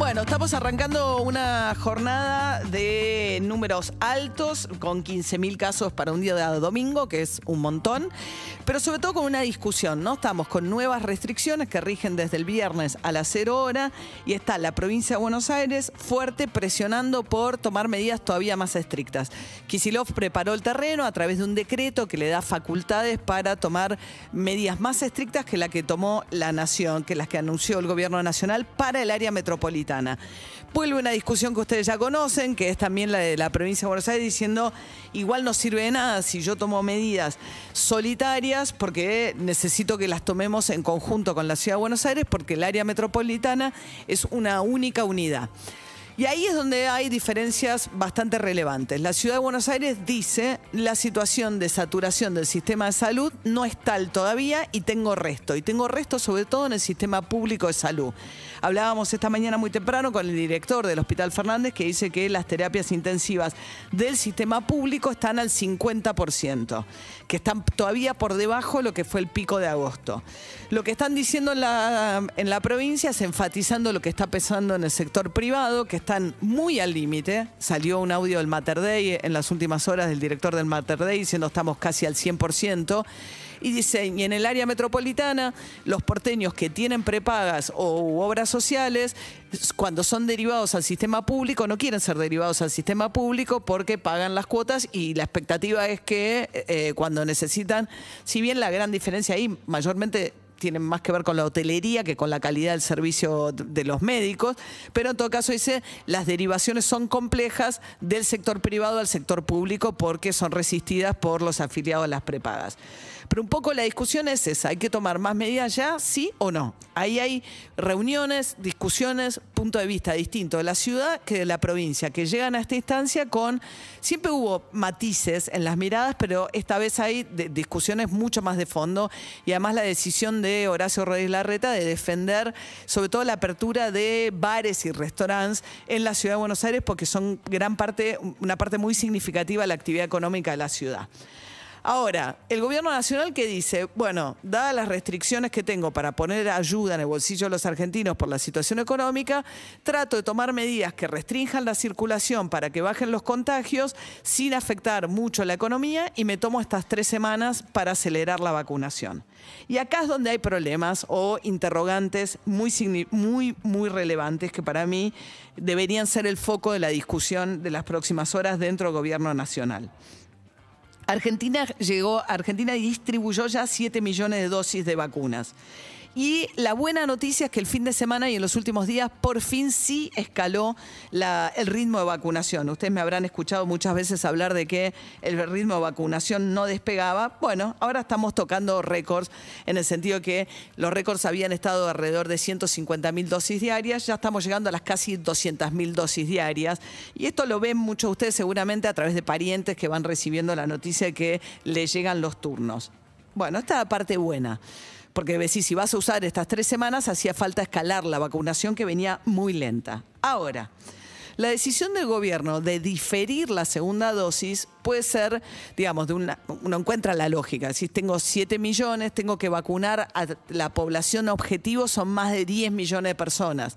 Bueno, estamos arrancando una jornada de números altos con 15.000 casos para un día de domingo, que es un montón, pero sobre todo con una discusión, ¿no? Estamos con nuevas restricciones que rigen desde el viernes a las 0 hora y está la provincia de Buenos Aires fuerte presionando por tomar medidas todavía más estrictas. Kisilov preparó el terreno a través de un decreto que le da facultades para tomar medidas más estrictas que la que tomó la Nación, que las que anunció el gobierno nacional para el área metropolitana. Vuelve una discusión que ustedes ya conocen, que es también la de la provincia de Buenos Aires, diciendo igual no sirve de nada si yo tomo medidas solitarias, porque necesito que las tomemos en conjunto con la ciudad de Buenos Aires, porque el área metropolitana es una única unidad. Y ahí es donde hay diferencias bastante relevantes. La ciudad de Buenos Aires dice la situación de saturación del sistema de salud no es tal todavía y tengo resto. Y tengo resto sobre todo en el sistema público de salud. Hablábamos esta mañana muy temprano con el director del Hospital Fernández que dice que las terapias intensivas del sistema público están al 50%, que están todavía por debajo de lo que fue el pico de agosto. Lo que están diciendo en la, en la provincia es enfatizando lo que está pesando en el sector privado, que están muy al límite. Salió un audio del Mater Dei en las últimas horas del director del Mater Dei diciendo estamos casi al 100%. Y dice, y en el área metropolitana, los porteños que tienen prepagas o obras sociales, cuando son derivados al sistema público, no quieren ser derivados al sistema público porque pagan las cuotas y la expectativa es que eh, cuando necesitan, si bien la gran diferencia ahí mayormente tienen más que ver con la hotelería que con la calidad del servicio de los médicos, pero en todo caso dice, las derivaciones son complejas del sector privado al sector público porque son resistidas por los afiliados a las prepagas. Pero un poco la discusión es esa, ¿hay que tomar más medidas ya, sí o no? Ahí hay reuniones, discusiones, punto de vista distinto de la ciudad que de la provincia, que llegan a esta instancia con, siempre hubo matices en las miradas, pero esta vez hay discusiones mucho más de fondo y además la decisión de Horacio Rodríguez Larreta de defender sobre todo la apertura de bares y restaurantes en la ciudad de Buenos Aires porque son gran parte, una parte muy significativa de la actividad económica de la ciudad. Ahora, el gobierno nacional que dice, bueno, dadas las restricciones que tengo para poner ayuda en el bolsillo de los argentinos por la situación económica, trato de tomar medidas que restrinjan la circulación para que bajen los contagios sin afectar mucho la economía y me tomo estas tres semanas para acelerar la vacunación. Y acá es donde hay problemas o interrogantes muy, muy, muy relevantes que para mí deberían ser el foco de la discusión de las próximas horas dentro del gobierno nacional. Argentina llegó, Argentina distribuyó ya 7 millones de dosis de vacunas. Y la buena noticia es que el fin de semana y en los últimos días por fin sí escaló el ritmo de vacunación. Ustedes me habrán escuchado muchas veces hablar de que el ritmo de vacunación no despegaba. Bueno, ahora estamos tocando récords en el sentido que los récords habían estado alrededor de 150 mil dosis diarias, ya estamos llegando a las casi 200 mil dosis diarias. Y esto lo ven muchos de ustedes seguramente a través de parientes que van recibiendo la noticia de que les llegan los turnos. Bueno, esta es la parte buena porque decís, si vas a usar estas tres semanas, hacía falta escalar la vacunación que venía muy lenta. Ahora, la decisión del gobierno de diferir la segunda dosis puede ser, digamos, de una, uno encuentra la lógica. Si tengo 7 millones, tengo que vacunar a la población objetivo, son más de 10 millones de personas.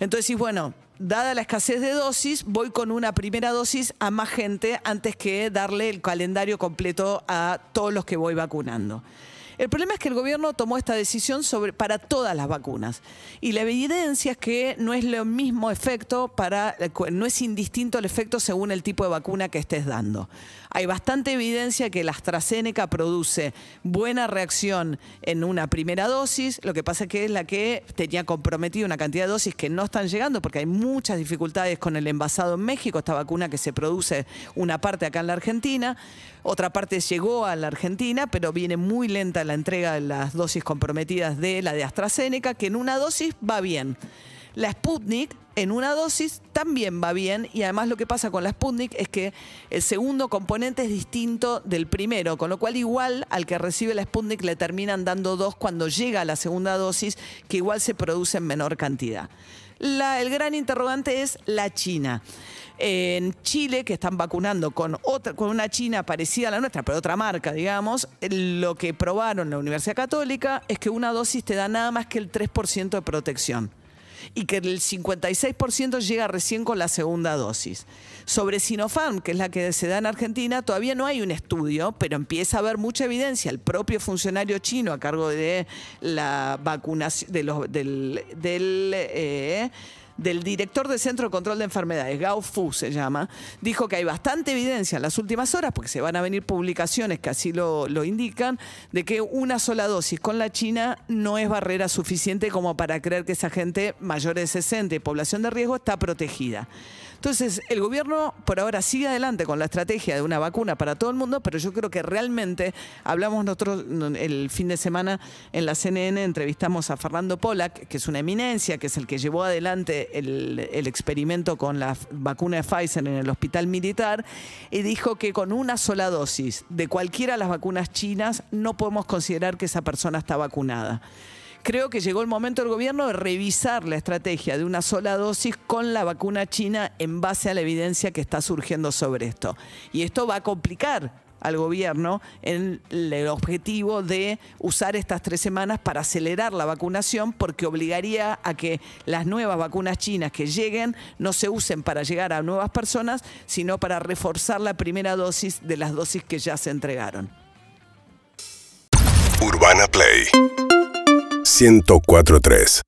Entonces, bueno, dada la escasez de dosis, voy con una primera dosis a más gente antes que darle el calendario completo a todos los que voy vacunando. El problema es que el gobierno tomó esta decisión sobre, para todas las vacunas. Y la evidencia es que no es lo mismo efecto para, no es indistinto el efecto según el tipo de vacuna que estés dando. Hay bastante evidencia que la AstraZeneca produce buena reacción en una primera dosis, lo que pasa es que es la que tenía comprometido una cantidad de dosis que no están llegando porque hay muchas dificultades con el envasado en México, esta vacuna que se produce una parte acá en la Argentina, otra parte llegó a la Argentina, pero viene muy lenta la entrega de las dosis comprometidas de la de AstraZeneca, que en una dosis va bien. La Sputnik en una dosis también va bien y además lo que pasa con la Sputnik es que el segundo componente es distinto del primero, con lo cual igual al que recibe la Sputnik le terminan dando dos cuando llega a la segunda dosis, que igual se produce en menor cantidad. el gran interrogante es la China. En Chile, que están vacunando con, otra, con una China parecida a la nuestra, pero otra marca, digamos, lo que probaron la Universidad Católica es que una dosis te da nada más que el 3% de protección y que el 56% llega recién con la segunda dosis. Sobre Sinopharm, que es la que se da en Argentina, todavía no hay un estudio, pero empieza a haber mucha evidencia. El propio funcionario chino a cargo de la vacunación, de los, del, eh, del director del Centro de Control de Enfermedades, Gao Fu se llama, dijo que hay bastante evidencia en las últimas horas, porque se van a venir publicaciones que así lo, lo indican, de que una sola dosis con la China no es barrera suficiente como para creer que esa gente mayor de 60 y población de riesgo está protegida. Entonces, el gobierno por ahora sigue adelante con la estrategia de una vacuna para todo el mundo, pero yo creo que realmente, hablamos nosotros el fin de semana en la CNN, entrevistamos a Fernando Pollack, que es una eminencia, que es el que llevó adelante el, el experimento con la vacuna de Pfizer en el hospital militar, y dijo que con una sola dosis de cualquiera de las vacunas chinas no podemos considerar que esa persona está vacunada creo que llegó el momento del gobierno de revisar la estrategia de una sola dosis con la vacuna china en base a la evidencia que está surgiendo sobre esto. Y esto va a complicar al gobierno en el objetivo de usar estas tres semanas para acelerar la vacunación porque obligaría a que las nuevas vacunas chinas que lleguen no se usen para llegar a nuevas personas, sino para reforzar la primera dosis de las dosis que ya se entregaron. Urbana Play 1043